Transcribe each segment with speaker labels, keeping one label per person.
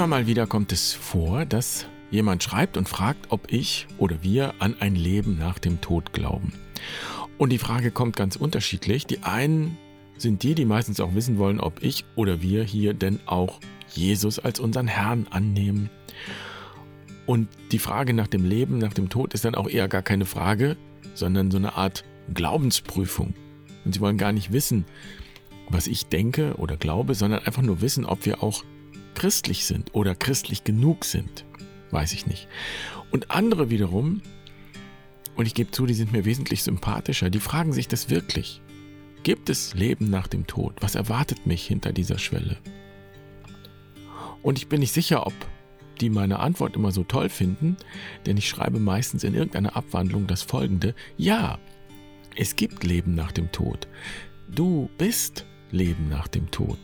Speaker 1: Immer mal wieder kommt es vor, dass jemand schreibt und fragt, ob ich oder wir an ein Leben nach dem Tod glauben. Und die Frage kommt ganz unterschiedlich. Die einen sind die, die meistens auch wissen wollen, ob ich oder wir hier denn auch Jesus als unseren Herrn annehmen. Und die Frage nach dem Leben, nach dem Tod ist dann auch eher gar keine Frage, sondern so eine Art Glaubensprüfung. Und sie wollen gar nicht wissen, was ich denke oder glaube, sondern einfach nur wissen, ob wir auch christlich sind oder christlich genug sind. Weiß ich nicht. Und andere wiederum, und ich gebe zu, die sind mir wesentlich sympathischer, die fragen sich das wirklich. Gibt es Leben nach dem Tod? Was erwartet mich hinter dieser Schwelle? Und ich bin nicht sicher, ob die meine Antwort immer so toll finden, denn ich schreibe meistens in irgendeiner Abwandlung das folgende. Ja, es gibt Leben nach dem Tod. Du bist Leben nach dem Tod.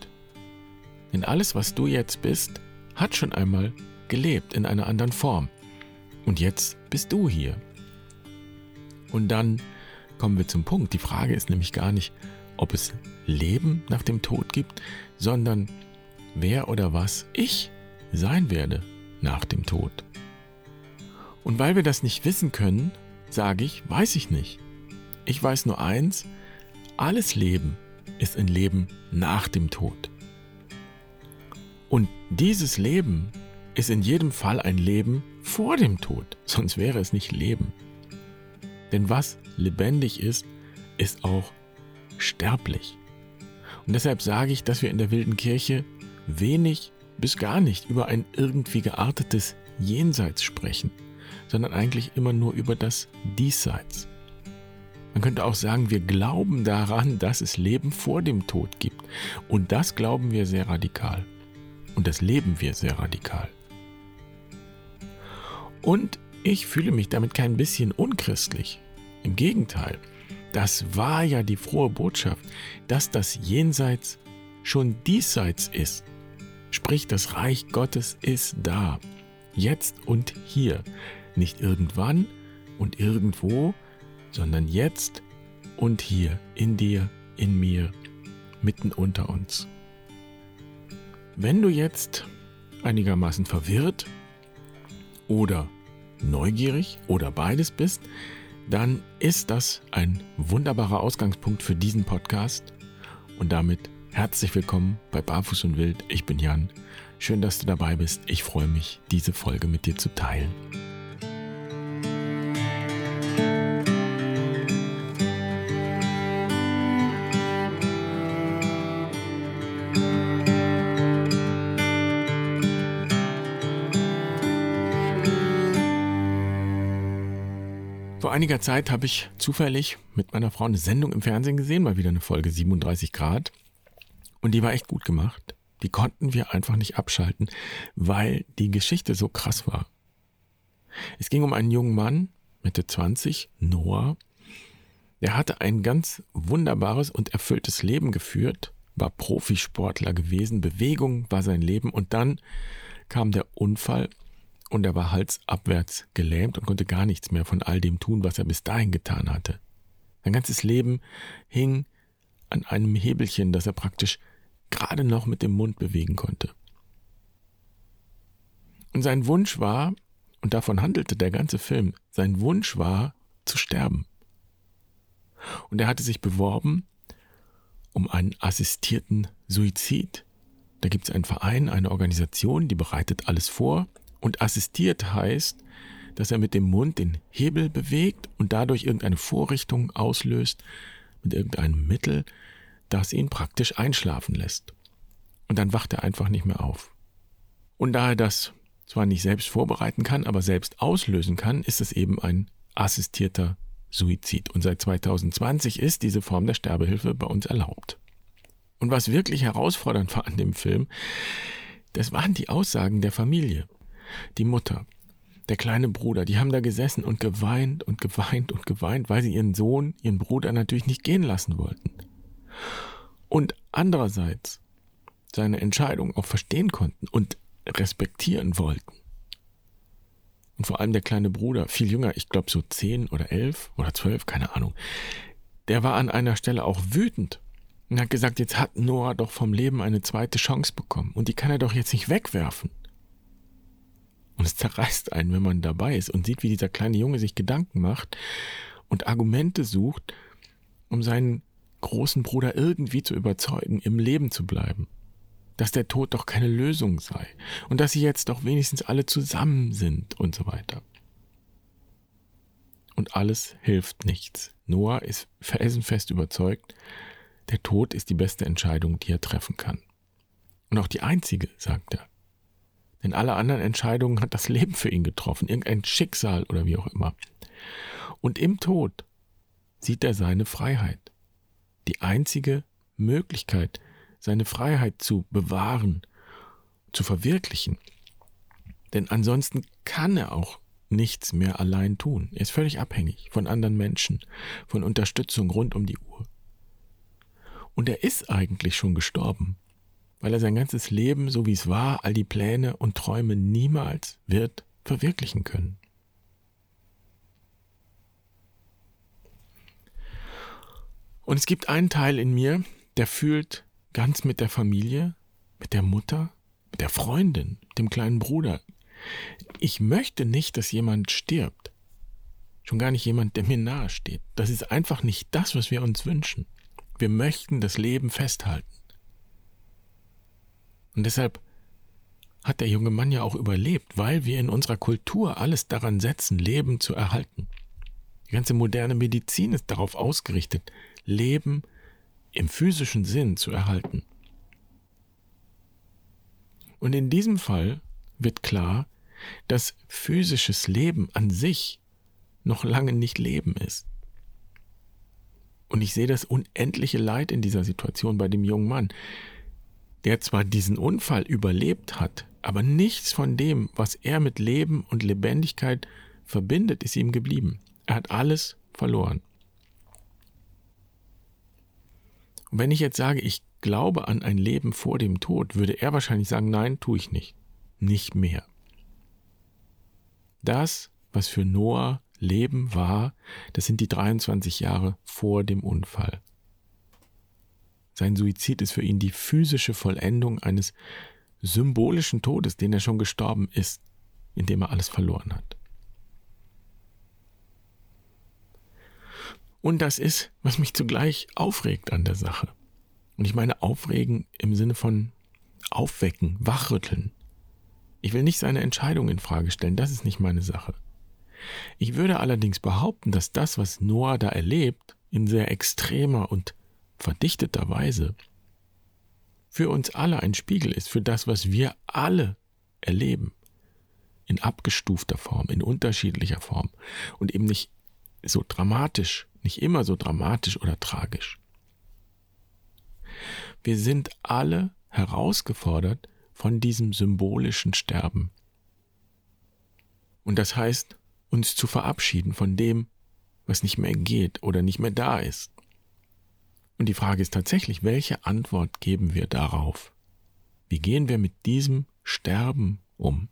Speaker 1: Denn alles, was du jetzt bist, hat schon einmal gelebt in einer anderen Form. Und jetzt bist du hier. Und dann kommen wir zum Punkt. Die Frage ist nämlich gar nicht, ob es Leben nach dem Tod gibt, sondern wer oder was ich sein werde nach dem Tod. Und weil wir das nicht wissen können, sage ich, weiß ich nicht. Ich weiß nur eins, alles Leben ist ein Leben nach dem Tod. Und dieses Leben ist in jedem Fall ein Leben vor dem Tod, sonst wäre es nicht Leben. Denn was lebendig ist, ist auch sterblich. Und deshalb sage ich, dass wir in der wilden Kirche wenig bis gar nicht über ein irgendwie geartetes Jenseits sprechen, sondern eigentlich immer nur über das Diesseits. Man könnte auch sagen, wir glauben daran, dass es Leben vor dem Tod gibt. Und das glauben wir sehr radikal. Und das leben wir sehr radikal. Und ich fühle mich damit kein bisschen unchristlich. Im Gegenteil, das war ja die frohe Botschaft, dass das Jenseits schon diesseits ist. Sprich, das Reich Gottes ist da, jetzt und hier, nicht irgendwann und irgendwo, sondern jetzt und hier, in dir, in mir, mitten unter uns. Wenn du jetzt einigermaßen verwirrt oder neugierig oder beides bist, dann ist das ein wunderbarer Ausgangspunkt für diesen Podcast. Und damit herzlich willkommen bei Barfuß und Wild. Ich bin Jan. Schön, dass du dabei bist. Ich freue mich, diese Folge mit dir zu teilen. Einiger Zeit habe ich zufällig mit meiner Frau eine Sendung im Fernsehen gesehen, mal wieder eine Folge 37 Grad. Und die war echt gut gemacht. Die konnten wir einfach nicht abschalten, weil die Geschichte so krass war. Es ging um einen jungen Mann, Mitte 20, Noah. Der hatte ein ganz wunderbares und erfülltes Leben geführt, war Profisportler gewesen, Bewegung war sein Leben und dann kam der Unfall und er war halsabwärts gelähmt und konnte gar nichts mehr von all dem tun, was er bis dahin getan hatte. Sein ganzes Leben hing an einem Hebelchen, das er praktisch gerade noch mit dem Mund bewegen konnte. Und sein Wunsch war, und davon handelte der ganze Film, sein Wunsch war zu sterben. Und er hatte sich beworben um einen assistierten Suizid. Da gibt es einen Verein, eine Organisation, die bereitet alles vor und assistiert heißt, dass er mit dem Mund den Hebel bewegt und dadurch irgendeine Vorrichtung auslöst mit irgendeinem Mittel, das ihn praktisch einschlafen lässt. Und dann wacht er einfach nicht mehr auf. Und da er das zwar nicht selbst vorbereiten kann, aber selbst auslösen kann, ist es eben ein assistierter Suizid. Und seit 2020 ist diese Form der Sterbehilfe bei uns erlaubt. Und was wirklich herausfordernd war an dem Film, das waren die Aussagen der Familie. Die Mutter, der kleine Bruder, die haben da gesessen und geweint und geweint und geweint, weil sie ihren Sohn, ihren Bruder natürlich nicht gehen lassen wollten. Und andererseits seine Entscheidung auch verstehen konnten und respektieren wollten. Und vor allem der kleine Bruder, viel jünger, ich glaube so zehn oder elf oder zwölf, keine Ahnung, der war an einer Stelle auch wütend und hat gesagt, jetzt hat Noah doch vom Leben eine zweite Chance bekommen und die kann er doch jetzt nicht wegwerfen. Es zerreißt einen, wenn man dabei ist und sieht, wie dieser kleine Junge sich Gedanken macht und Argumente sucht, um seinen großen Bruder irgendwie zu überzeugen, im Leben zu bleiben. Dass der Tod doch keine Lösung sei und dass sie jetzt doch wenigstens alle zusammen sind und so weiter. Und alles hilft nichts. Noah ist felsenfest überzeugt, der Tod ist die beste Entscheidung, die er treffen kann. Und auch die einzige, sagt er. Denn alle anderen Entscheidungen hat das Leben für ihn getroffen, irgendein Schicksal oder wie auch immer. Und im Tod sieht er seine Freiheit. Die einzige Möglichkeit, seine Freiheit zu bewahren, zu verwirklichen. Denn ansonsten kann er auch nichts mehr allein tun. Er ist völlig abhängig von anderen Menschen, von Unterstützung rund um die Uhr. Und er ist eigentlich schon gestorben, weil er sein ganzes Leben, so wie es war, all die Pläne und Träume niemals wird verwirklichen können. Und es gibt einen Teil in mir, der fühlt ganz mit der Familie, mit der Mutter, mit der Freundin, dem kleinen Bruder. Ich möchte nicht, dass jemand stirbt. Schon gar nicht jemand, der mir nahe steht. Das ist einfach nicht das, was wir uns wünschen. Wir möchten das Leben festhalten. Und deshalb hat der junge Mann ja auch überlebt, weil wir in unserer Kultur alles daran setzen, Leben zu erhalten. Die ganze moderne Medizin ist darauf ausgerichtet, Leben im physischen Sinn zu erhalten. Und in diesem Fall wird klar, dass physisches Leben an sich noch lange nicht Leben ist. Und ich sehe das unendliche Leid in dieser Situation bei dem jungen Mann, der zwar diesen Unfall überlebt hat, aber nichts von dem, was er mit Leben und Lebendigkeit verbindet, ist ihm geblieben. Er hat alles verloren. Und wenn ich jetzt sage, ich glaube an ein Leben vor dem Tod, würde er wahrscheinlich sagen, nein, tue ich nicht. Nicht mehr. Das, was für Noah Leben war, das sind die 23 Jahre vor dem Unfall. Sein Suizid ist für ihn die physische Vollendung eines symbolischen Todes, den er schon gestorben ist, indem er alles verloren hat. Und das ist, was mich zugleich aufregt an der Sache. Und ich meine aufregen im Sinne von aufwecken, wachrütteln. Ich will nicht seine Entscheidung in Frage stellen, das ist nicht meine Sache. Ich würde allerdings behaupten, dass das, was Noah da erlebt, in sehr extremer und verdichteter Weise für uns alle ein Spiegel ist, für das, was wir alle erleben. In abgestufter Form, in unterschiedlicher Form und eben nicht so dramatisch, nicht immer so dramatisch oder tragisch. Wir sind alle herausgefordert von diesem symbolischen Sterben. Und das heißt, uns zu verabschieden von dem, was nicht mehr geht oder nicht mehr da ist. Und die Frage ist tatsächlich, welche Antwort geben wir darauf? Wie gehen wir mit diesem Sterben um?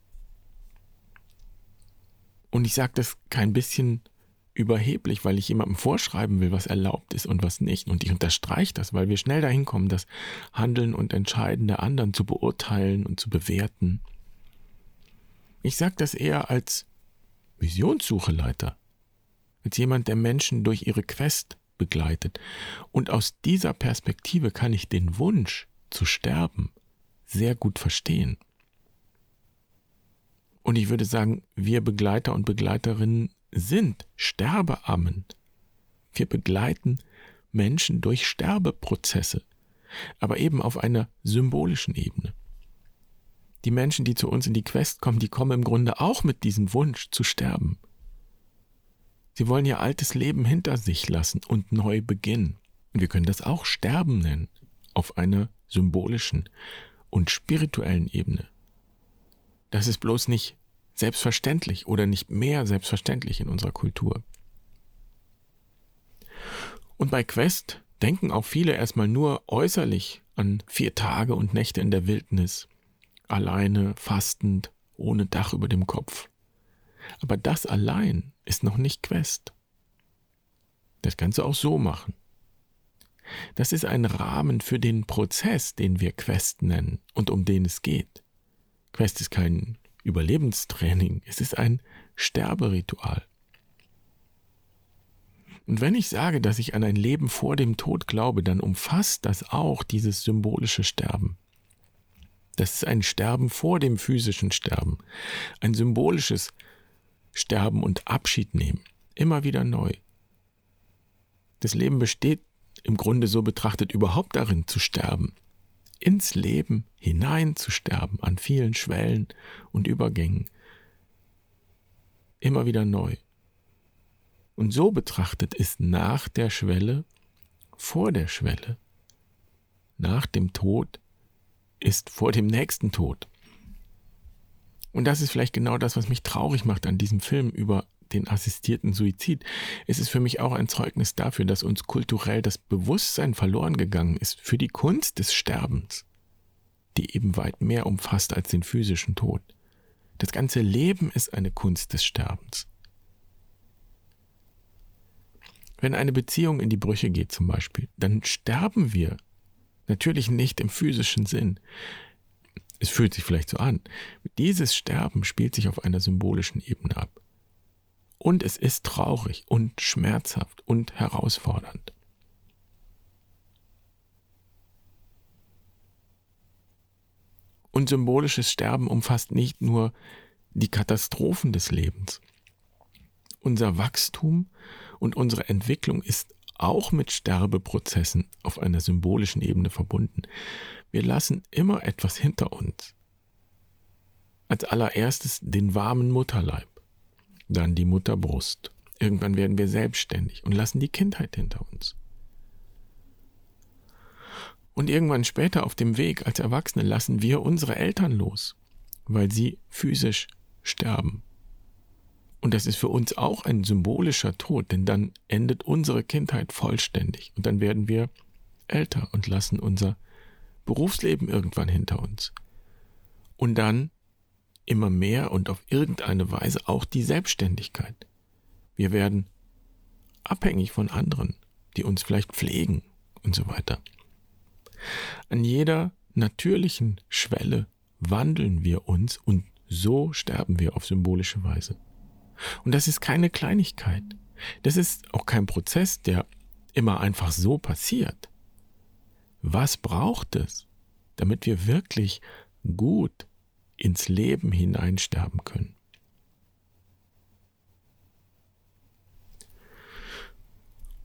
Speaker 1: Und ich sage das kein bisschen überheblich, weil ich jemandem vorschreiben will, was erlaubt ist und was nicht. Und ich unterstreiche das, weil wir schnell dahin kommen, das Handeln und Entscheiden der anderen zu beurteilen und zu bewerten. Ich sage das eher als Visionssucheleiter, als jemand, der Menschen durch ihre Quest begleitet. Und aus dieser Perspektive kann ich den Wunsch zu sterben sehr gut verstehen. Und ich würde sagen, wir Begleiter und Begleiterinnen sind Sterbeammen. Wir begleiten Menschen durch Sterbeprozesse, aber eben auf einer symbolischen Ebene. Die Menschen, die zu uns in die Quest kommen, die kommen im Grunde auch mit diesem Wunsch zu sterben. Sie wollen ihr altes Leben hinter sich lassen und neu beginnen. Und wir können das auch Sterben nennen, auf einer symbolischen und spirituellen Ebene. Das ist bloß nicht selbstverständlich oder nicht mehr selbstverständlich in unserer Kultur. Und bei Quest denken auch viele erstmal nur äußerlich an vier Tage und Nächte in der Wildnis, alleine, fastend, ohne Dach über dem Kopf. Aber das allein ist noch nicht Quest. Das kannst du auch so machen. Das ist ein Rahmen für den Prozess, den wir Quest nennen und um den es geht. Quest ist kein Überlebenstraining, es ist ein Sterberitual. Und wenn ich sage, dass ich an ein Leben vor dem Tod glaube, dann umfasst das auch dieses symbolische Sterben. Das ist ein Sterben vor dem physischen Sterben, ein symbolisches Sterben und Abschied nehmen, immer wieder neu. Das Leben besteht im Grunde so betrachtet überhaupt darin zu sterben, ins Leben hinein zu sterben, an vielen Schwellen und Übergängen, immer wieder neu. Und so betrachtet ist nach der Schwelle vor der Schwelle. Nach dem Tod ist vor dem nächsten Tod. Und das ist vielleicht genau das, was mich traurig macht an diesem Film über den assistierten Suizid. Es ist für mich auch ein Zeugnis dafür, dass uns kulturell das Bewusstsein verloren gegangen ist für die Kunst des Sterbens, die eben weit mehr umfasst als den physischen Tod. Das ganze Leben ist eine Kunst des Sterbens. Wenn eine Beziehung in die Brüche geht zum Beispiel, dann sterben wir. Natürlich nicht im physischen Sinn. Es fühlt sich vielleicht so an. Dieses Sterben spielt sich auf einer symbolischen Ebene ab. Und es ist traurig und schmerzhaft und herausfordernd. Und symbolisches Sterben umfasst nicht nur die Katastrophen des Lebens. Unser Wachstum und unsere Entwicklung ist auch mit Sterbeprozessen auf einer symbolischen Ebene verbunden. Wir lassen immer etwas hinter uns. Als allererstes den warmen Mutterleib, dann die Mutterbrust. Irgendwann werden wir selbstständig und lassen die Kindheit hinter uns. Und irgendwann später auf dem Weg als Erwachsene lassen wir unsere Eltern los, weil sie physisch sterben. Und das ist für uns auch ein symbolischer Tod, denn dann endet unsere Kindheit vollständig und dann werden wir älter und lassen unser Berufsleben irgendwann hinter uns. Und dann immer mehr und auf irgendeine Weise auch die Selbstständigkeit. Wir werden abhängig von anderen, die uns vielleicht pflegen und so weiter. An jeder natürlichen Schwelle wandeln wir uns und so sterben wir auf symbolische Weise. Und das ist keine Kleinigkeit. Das ist auch kein Prozess, der immer einfach so passiert. Was braucht es, damit wir wirklich gut ins Leben hineinsterben können?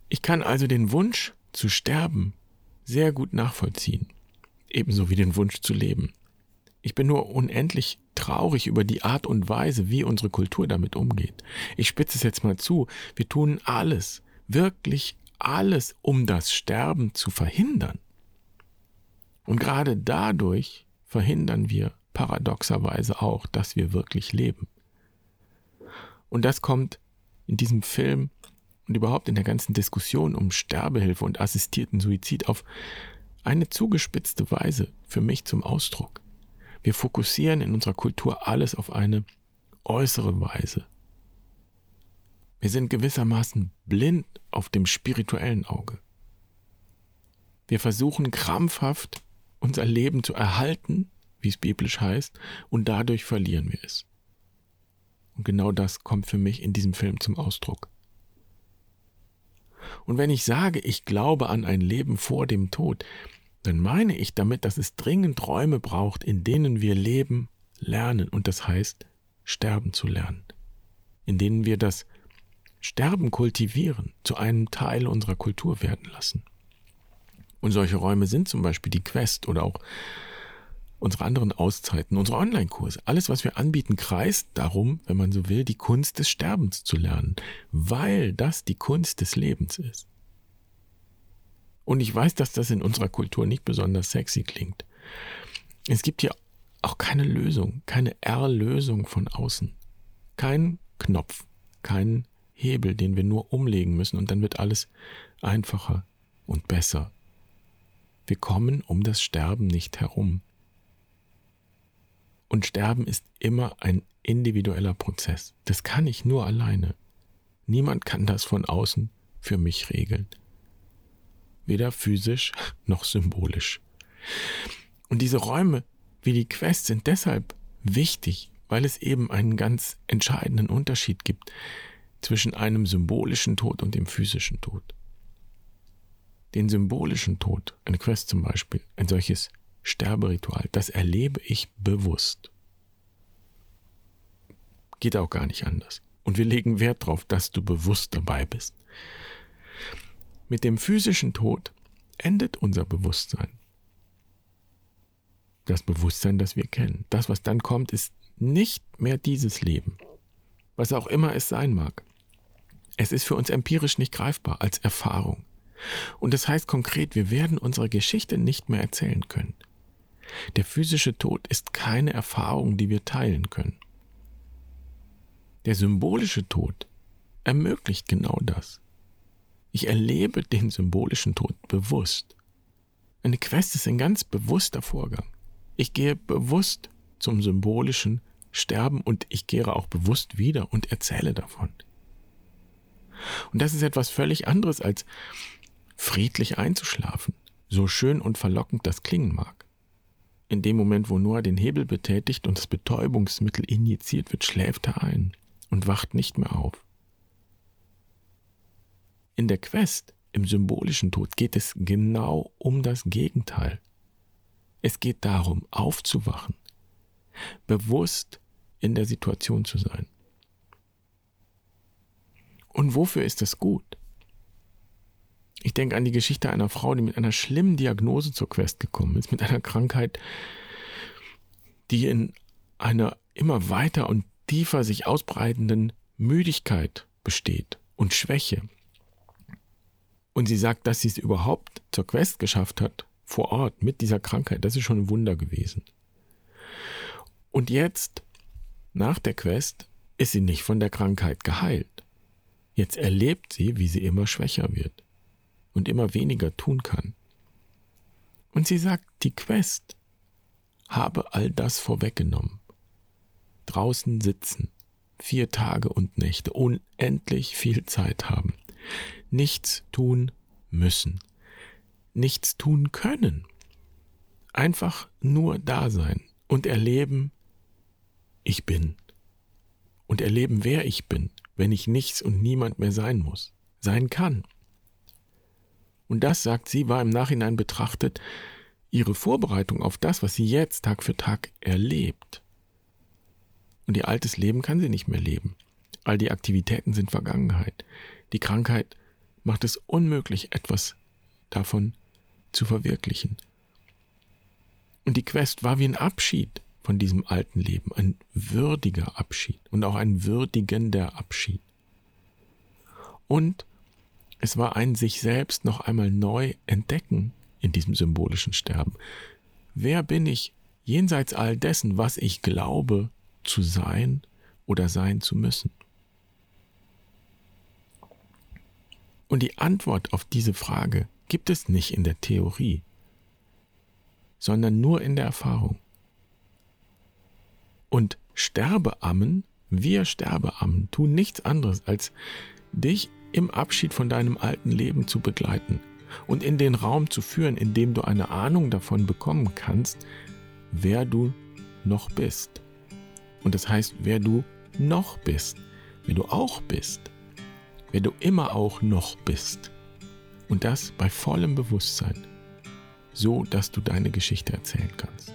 Speaker 1: Ich kann also den Wunsch zu sterben sehr gut nachvollziehen, ebenso wie den Wunsch zu leben. Ich bin nur unendlich traurig über die Art und Weise, wie unsere Kultur damit umgeht. Ich spitze es jetzt mal zu. Wir tun alles, wirklich alles, um das Sterben zu verhindern. Und gerade dadurch verhindern wir paradoxerweise auch, dass wir wirklich leben. Und das kommt in diesem Film und überhaupt in der ganzen Diskussion um Sterbehilfe und assistierten Suizid auf eine zugespitzte Weise für mich zum Ausdruck. Wir fokussieren in unserer Kultur alles auf eine äußere Weise. Wir sind gewissermaßen blind auf dem spirituellen Auge. Wir versuchen krampfhaft unser Leben zu erhalten, wie es biblisch heißt, und dadurch verlieren wir es. Und genau das kommt für mich in diesem Film zum Ausdruck. Und wenn ich sage, ich glaube an ein Leben vor dem Tod, dann meine ich damit, dass es dringend Räume braucht, in denen wir leben, lernen und das heißt, sterben zu lernen, in denen wir das Sterben kultivieren, zu einem Teil unserer Kultur werden lassen. Und solche Räume sind zum Beispiel die Quest oder auch unsere anderen Auszeiten, unsere Online-Kurse. Alles, was wir anbieten, kreist darum, wenn man so will, die Kunst des Sterbens zu lernen, weil das die Kunst des Lebens ist. Und ich weiß, dass das in unserer Kultur nicht besonders sexy klingt. Es gibt hier auch keine Lösung, keine Erlösung von außen. Kein Knopf, kein Hebel, den wir nur umlegen müssen und dann wird alles einfacher und besser. Wir kommen um das Sterben nicht herum. Und Sterben ist immer ein individueller Prozess. Das kann ich nur alleine. Niemand kann das von außen für mich regeln weder physisch noch symbolisch. Und diese Räume wie die Quest sind deshalb wichtig, weil es eben einen ganz entscheidenden Unterschied gibt zwischen einem symbolischen Tod und dem physischen Tod. Den symbolischen Tod, eine Quest zum Beispiel, ein solches Sterberitual, das erlebe ich bewusst. Geht auch gar nicht anders. Und wir legen Wert darauf, dass du bewusst dabei bist. Mit dem physischen Tod endet unser Bewusstsein. Das Bewusstsein, das wir kennen. Das, was dann kommt, ist nicht mehr dieses Leben. Was auch immer es sein mag. Es ist für uns empirisch nicht greifbar als Erfahrung. Und das heißt konkret, wir werden unsere Geschichte nicht mehr erzählen können. Der physische Tod ist keine Erfahrung, die wir teilen können. Der symbolische Tod ermöglicht genau das. Ich erlebe den symbolischen Tod bewusst. Eine Quest ist ein ganz bewusster Vorgang. Ich gehe bewusst zum symbolischen Sterben und ich kehre auch bewusst wieder und erzähle davon. Und das ist etwas völlig anderes als friedlich einzuschlafen, so schön und verlockend das klingen mag. In dem Moment, wo Noah den Hebel betätigt und das Betäubungsmittel injiziert wird, schläft er ein und wacht nicht mehr auf. In der Quest, im symbolischen Tod, geht es genau um das Gegenteil. Es geht darum, aufzuwachen, bewusst in der Situation zu sein. Und wofür ist das gut? Ich denke an die Geschichte einer Frau, die mit einer schlimmen Diagnose zur Quest gekommen ist, mit einer Krankheit, die in einer immer weiter und tiefer sich ausbreitenden Müdigkeit besteht und Schwäche. Und sie sagt, dass sie es überhaupt zur Quest geschafft hat, vor Ort mit dieser Krankheit, das ist schon ein Wunder gewesen. Und jetzt, nach der Quest, ist sie nicht von der Krankheit geheilt. Jetzt erlebt sie, wie sie immer schwächer wird und immer weniger tun kann. Und sie sagt, die Quest habe all das vorweggenommen draußen sitzen, vier Tage und Nächte, unendlich viel Zeit haben, nichts tun müssen, nichts tun können, einfach nur da sein und erleben, ich bin und erleben, wer ich bin, wenn ich nichts und niemand mehr sein muss, sein kann. Und das, sagt sie, war im Nachhinein betrachtet ihre Vorbereitung auf das, was sie jetzt Tag für Tag erlebt. Und ihr altes Leben kann sie nicht mehr leben. All die Aktivitäten sind Vergangenheit. Die Krankheit macht es unmöglich, etwas davon zu verwirklichen. Und die Quest war wie ein Abschied von diesem alten Leben, ein würdiger Abschied und auch ein würdigender Abschied. Und es war ein sich selbst noch einmal neu entdecken in diesem symbolischen Sterben. Wer bin ich jenseits all dessen, was ich glaube, zu sein oder sein zu müssen? Und die Antwort auf diese Frage gibt es nicht in der Theorie, sondern nur in der Erfahrung. Und Sterbeammen, wir Sterbeammen, tun nichts anderes, als dich im Abschied von deinem alten Leben zu begleiten und in den Raum zu führen, in dem du eine Ahnung davon bekommen kannst, wer du noch bist. Und das heißt, wer du noch bist, wer du auch bist, wer du immer auch noch bist. Und das bei vollem Bewusstsein, so dass du deine Geschichte erzählen kannst.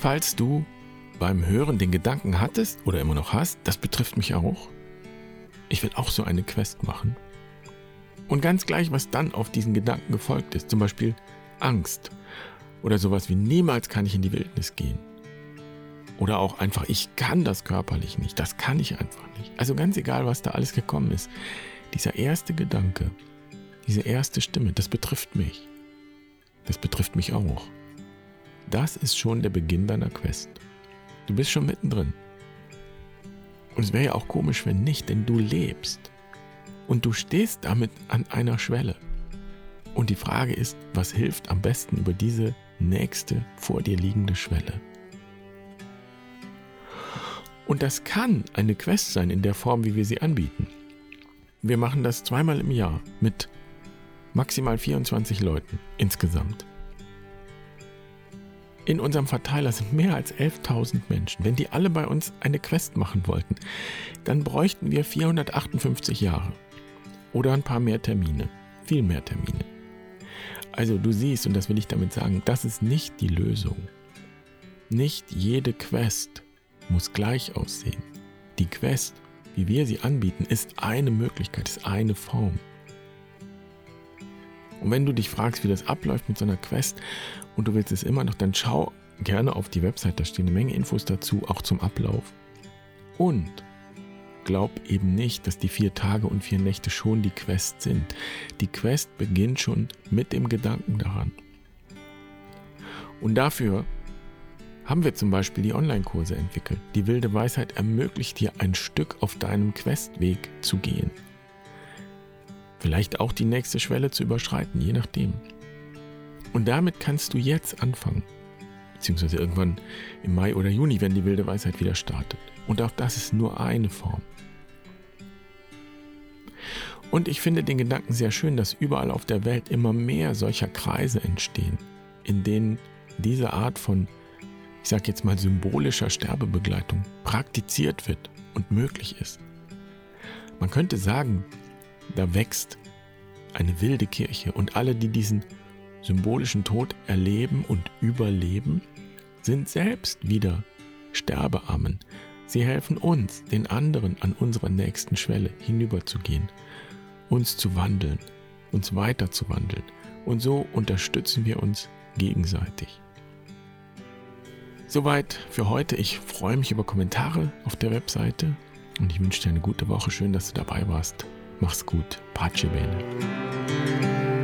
Speaker 1: Falls du beim Hören den Gedanken hattest oder immer noch hast, das betrifft mich auch. Ich will auch so eine Quest machen. Und ganz gleich, was dann auf diesen Gedanken gefolgt ist, zum Beispiel Angst oder sowas wie niemals kann ich in die Wildnis gehen. Oder auch einfach, ich kann das körperlich nicht, das kann ich einfach nicht. Also ganz egal, was da alles gekommen ist, dieser erste Gedanke, diese erste Stimme, das betrifft mich. Das betrifft mich auch. Das ist schon der Beginn deiner Quest. Du bist schon mittendrin. Und es wäre ja auch komisch, wenn nicht, denn du lebst. Und du stehst damit an einer Schwelle. Und die Frage ist, was hilft am besten über diese nächste vor dir liegende Schwelle? Und das kann eine Quest sein in der Form, wie wir sie anbieten. Wir machen das zweimal im Jahr mit maximal 24 Leuten insgesamt. In unserem Verteiler sind mehr als 11.000 Menschen. Wenn die alle bei uns eine Quest machen wollten, dann bräuchten wir 458 Jahre. Oder ein paar mehr Termine. Viel mehr Termine. Also du siehst, und das will ich damit sagen, das ist nicht die Lösung. Nicht jede Quest muss gleich aussehen. Die Quest, wie wir sie anbieten, ist eine Möglichkeit, ist eine Form. Und wenn du dich fragst, wie das abläuft mit so einer Quest und du willst es immer noch, dann schau gerne auf die Website, da stehen eine Menge Infos dazu, auch zum Ablauf. Und glaub eben nicht, dass die vier Tage und vier Nächte schon die Quest sind. Die Quest beginnt schon mit dem Gedanken daran. Und dafür haben wir zum Beispiel die Online-Kurse entwickelt. Die wilde Weisheit ermöglicht dir ein Stück auf deinem Questweg zu gehen. Vielleicht auch die nächste Schwelle zu überschreiten, je nachdem. Und damit kannst du jetzt anfangen. Beziehungsweise irgendwann im Mai oder Juni, wenn die wilde Weisheit wieder startet. Und auch das ist nur eine Form. Und ich finde den Gedanken sehr schön, dass überall auf der Welt immer mehr solcher Kreise entstehen, in denen diese Art von ich sage jetzt mal, symbolischer Sterbebegleitung praktiziert wird und möglich ist. Man könnte sagen, da wächst eine wilde Kirche und alle, die diesen symbolischen Tod erleben und überleben, sind selbst wieder Sterbeammen. Sie helfen uns, den anderen an unserer nächsten Schwelle hinüberzugehen, uns zu wandeln, uns weiterzuwandeln. Und so unterstützen wir uns gegenseitig. Soweit für heute. Ich freue mich über Kommentare auf der Webseite und ich wünsche dir eine gute Woche. Schön, dass du dabei warst. Mach's gut. Pace bene.